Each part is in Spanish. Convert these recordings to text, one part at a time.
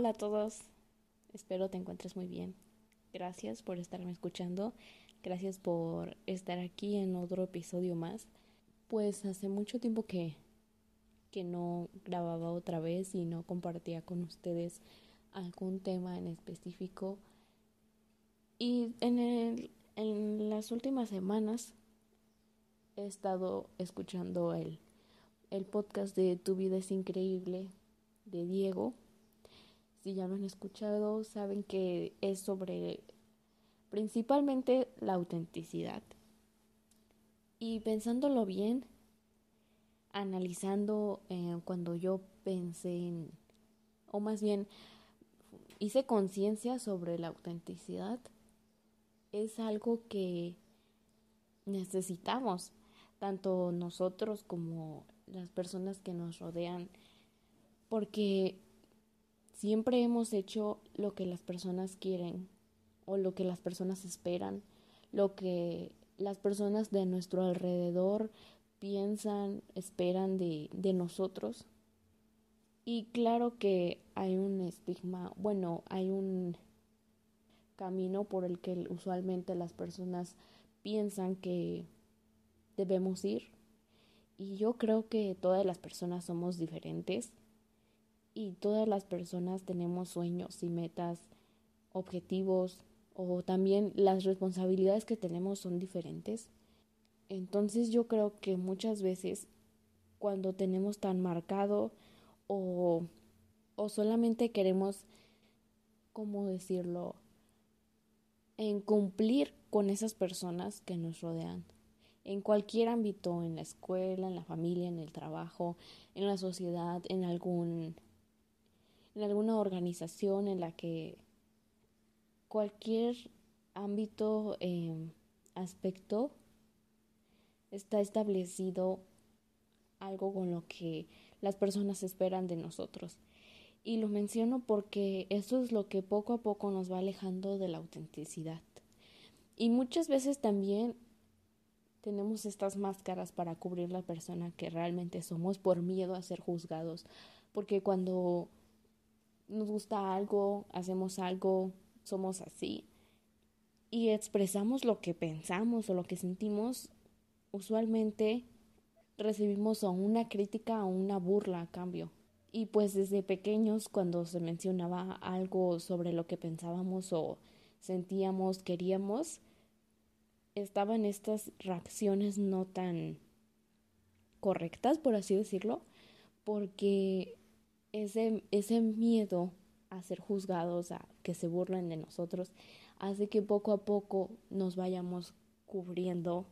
Hola a todos, espero te encuentres muy bien. Gracias por estarme escuchando, gracias por estar aquí en otro episodio más. Pues hace mucho tiempo que, que no grababa otra vez y no compartía con ustedes algún tema en específico. Y en, el, en las últimas semanas he estado escuchando el, el podcast de Tu vida es increíble de Diego si ya lo han escuchado, saben que es sobre principalmente la autenticidad. Y pensándolo bien, analizando eh, cuando yo pensé en, o más bien hice conciencia sobre la autenticidad, es algo que necesitamos, tanto nosotros como las personas que nos rodean, porque Siempre hemos hecho lo que las personas quieren o lo que las personas esperan, lo que las personas de nuestro alrededor piensan, esperan de, nosotros. Y claro que hay un estigma, bueno, hay un camino por el que usualmente las personas piensan que debemos ir. Y yo creo que todas las personas somos diferentes y todas las personas tenemos sueños y metas, objetivos o también las responsabilidades que tenemos son diferentes. Entonces yo creo que muchas veces cuando tenemos tan marcado o, o solamente queremos, ¿cómo decirlo?, en cumplir con esas personas que nos rodean en cualquier ámbito, en la escuela, en la familia, en el trabajo, en la sociedad, en algún en alguna organización en la que cualquier ámbito, eh, aspecto, está establecido algo con lo que las personas esperan de nosotros. Y lo menciono porque eso es lo que poco a poco nos va alejando de la autenticidad. Y muchas veces también tenemos estas máscaras para cubrir la persona que realmente somos por miedo a ser juzgados. Porque cuando nos gusta algo, hacemos algo, somos así y expresamos lo que pensamos o lo que sentimos, usualmente recibimos o una crítica o una burla a cambio. Y pues desde pequeños cuando se mencionaba algo sobre lo que pensábamos o sentíamos, queríamos, estaban estas reacciones no tan correctas, por así decirlo, porque ese, ese miedo a ser juzgados, a que se burlen de nosotros, hace que poco a poco nos vayamos cubriendo,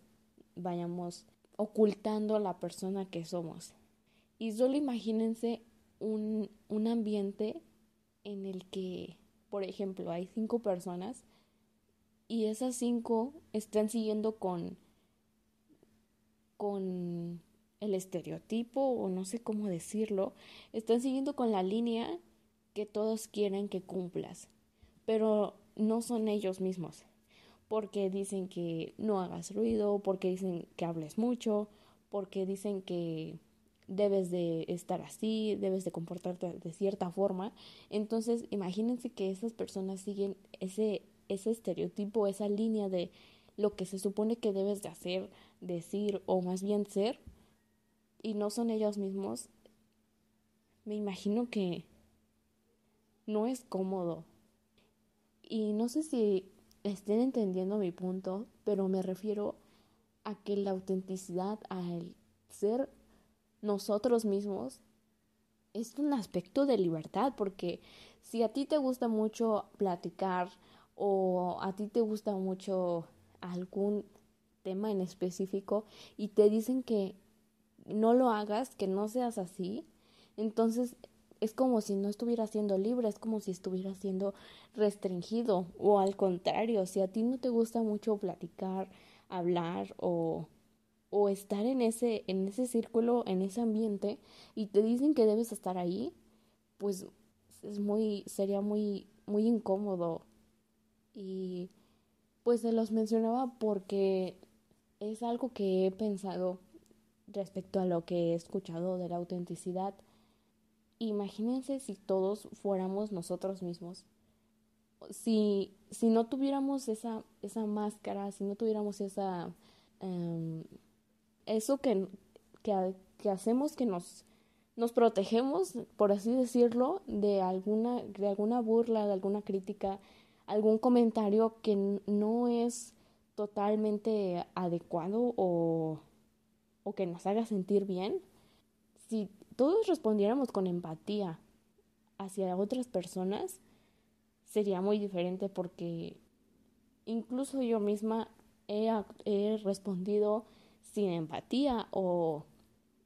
vayamos ocultando a la persona que somos. Y solo imagínense un, un ambiente en el que, por ejemplo, hay cinco personas y esas cinco están siguiendo con, con el estereotipo o no sé cómo decirlo, están siguiendo con la línea que todos quieren que cumplas, pero no son ellos mismos, porque dicen que no hagas ruido, porque dicen que hables mucho, porque dicen que debes de estar así, debes de comportarte de cierta forma. Entonces, imagínense que esas personas siguen ese ese estereotipo, esa línea de lo que se supone que debes de hacer, decir o más bien ser y no son ellos mismos, me imagino que no es cómodo. Y no sé si estén entendiendo mi punto, pero me refiero a que la autenticidad, al ser nosotros mismos, es un aspecto de libertad, porque si a ti te gusta mucho platicar o a ti te gusta mucho algún tema en específico y te dicen que no lo hagas, que no seas así, entonces es como si no estuviera siendo libre, es como si estuviera siendo restringido o al contrario, si a ti no te gusta mucho platicar, hablar o o estar en ese en ese círculo, en ese ambiente y te dicen que debes estar ahí, pues es muy sería muy muy incómodo. Y pues se los mencionaba porque es algo que he pensado respecto a lo que he escuchado de la autenticidad imagínense si todos fuéramos nosotros mismos. Si, si no tuviéramos esa, esa máscara, si no tuviéramos esa... Em, eso que, que, que, hacemos que nos, nos protegemos, por así decirlo, de alguna, de alguna burla, de alguna crítica, algún comentario que no es totalmente adecuado o, o que nos haga sentir bien, si todos respondiéramos con empatía hacia otras personas, sería muy diferente porque incluso yo misma he, respondido sin empatía o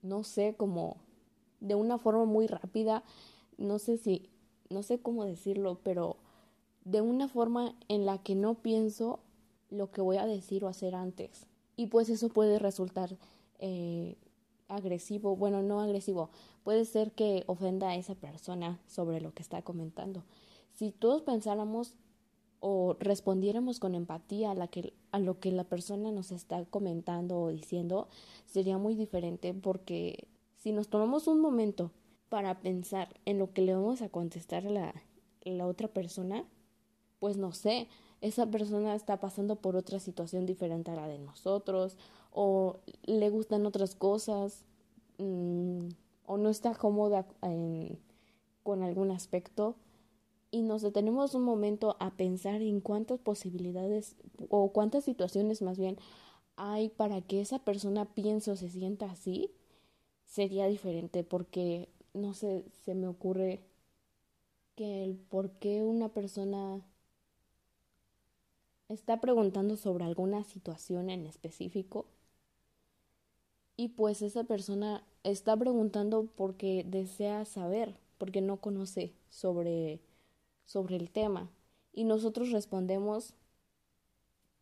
no sé, como de una forma muy rápida, no sé si, no sé cómo decirlo, pero de una forma en la que no pienso lo que voy a decir o hacer antes. Y pues eso puede resultar eh, agresivo, bueno, no agresivo, puede ser que ofenda a esa persona sobre lo que está comentando. Si todos pensáramos o respondiéramos con empatía a, la que, a lo que la persona nos está comentando o diciendo, sería muy diferente porque si nos tomamos un momento para pensar en lo que le vamos a contestar a la, la otra persona, pues no sé, esa persona está pasando por otra situación diferente a la de nosotros, o le gustan otras cosas, mm, o no está cómoda con algún aspecto, y nos detenemos un momento a pensar en cuántas posibilidades o cuántas situaciones más bien hay para que esa persona piense o se sienta así, sería diferente porque no sé, se me ocurre que el por qué una persona está preguntando sobre alguna situación en específico y pues esa persona está preguntando porque desea saber, porque no conoce sobre, sobre el tema. Y nosotros respondemos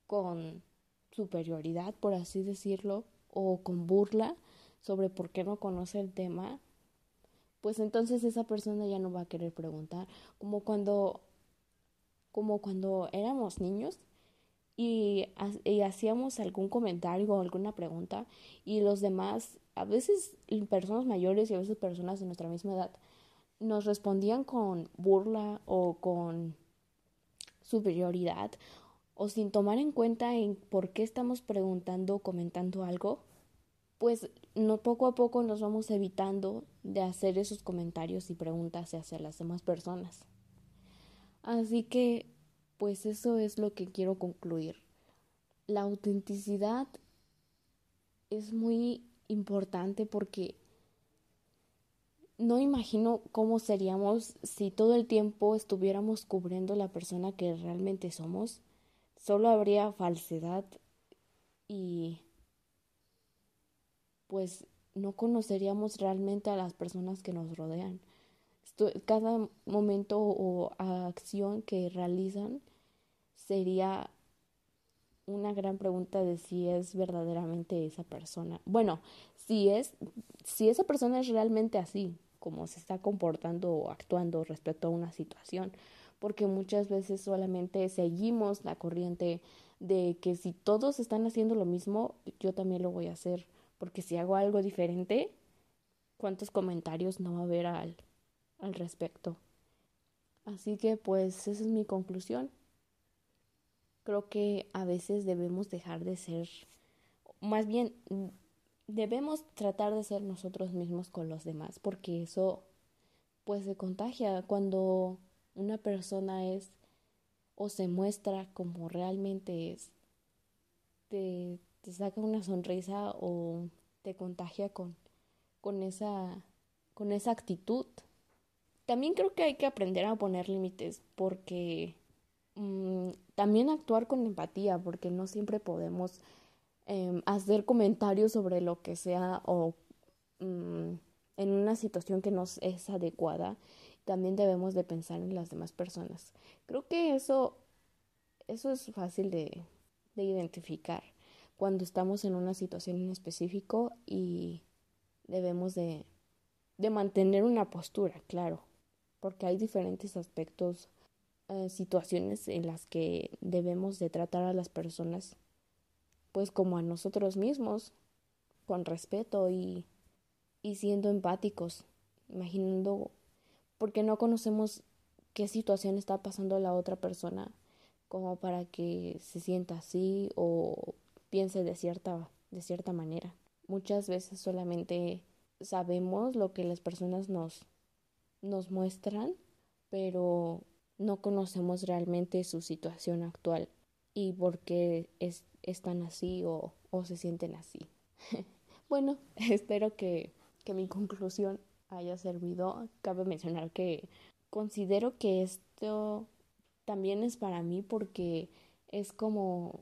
con superioridad, por así decirlo, o con burla sobre por qué no conoce el tema, pues entonces esa persona ya no va a querer preguntar, como cuando como cuando éramos niños y, hacíamos algún comentario o alguna pregunta y los demás, a veces personas mayores y a veces personas de nuestra misma edad, nos respondían con burla o con superioridad o sin tomar en cuenta en por qué estamos preguntando o comentando algo, pues no poco a poco nos vamos evitando de hacer esos comentarios y preguntas hacia las demás personas. Así que pues eso es lo que quiero concluir. La autenticidad es muy importante porque no imagino cómo seríamos si todo el tiempo estuviéramos cubriendo la persona que realmente somos. Solo habría falsedad y pues no conoceríamos realmente a las personas que nos rodean. Cada momento o acción que realizan sería una gran pregunta de si es verdaderamente esa persona. Bueno, si es, si esa persona es realmente así, como se está comportando o actuando respecto a una situación, porque muchas veces solamente seguimos la corriente de que si todos están haciendo lo mismo, yo también lo voy a hacer, porque si hago algo diferente, ¿cuántos comentarios no va a haber al, al respecto? Así que pues esa es mi conclusión creo que a veces debemos dejar de ser, más bien debemos tratar de ser nosotros mismos con los demás, porque eso pues se contagia cuando una persona es o se muestra como realmente es, te, saca una sonrisa o te contagia con, con, esa, con esa actitud. También creo que hay que aprender a poner límites porque Mm, también actuar con empatía, porque no siempre podemos em, hacer comentarios sobre lo que sea o mm, en una situación que nos es adecuada. También debemos de pensar en las demás personas. Creo que eso, eso es fácil de, de identificar cuando estamos en una situación en específico y debemos de, de mantener una postura, claro, porque hay diferentes aspectos eh, situaciones en las que debemos de tratar a las personas pues como a nosotros mismos, con respeto y, y siendo empáticos, imaginando porque no conocemos qué situación está pasando la otra persona como para que se sienta así o piense de cierta, de cierta manera. Muchas veces solamente sabemos lo que las personas nos, nos muestran, pero no conocemos realmente su situación actual y por qué es, están así o, o se sienten así. bueno, espero que, que mi conclusión haya servido. Cabe mencionar que considero que esto también es para mí porque es como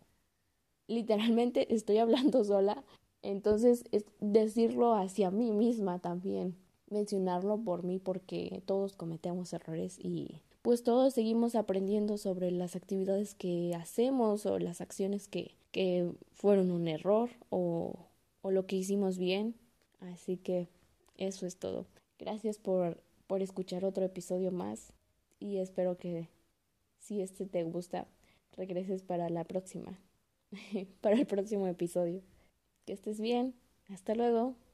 literalmente estoy hablando sola, entonces es decirlo hacia mí misma también, mencionarlo por mí porque todos cometemos errores y pues todos seguimos aprendiendo sobre las actividades que hacemos o las acciones que, que fueron un error o, o lo que hicimos bien. Así que eso es todo. Gracias por, por escuchar otro episodio más y espero que si este te gusta, regreses para la próxima, para el próximo episodio. Que estés bien. Hasta luego.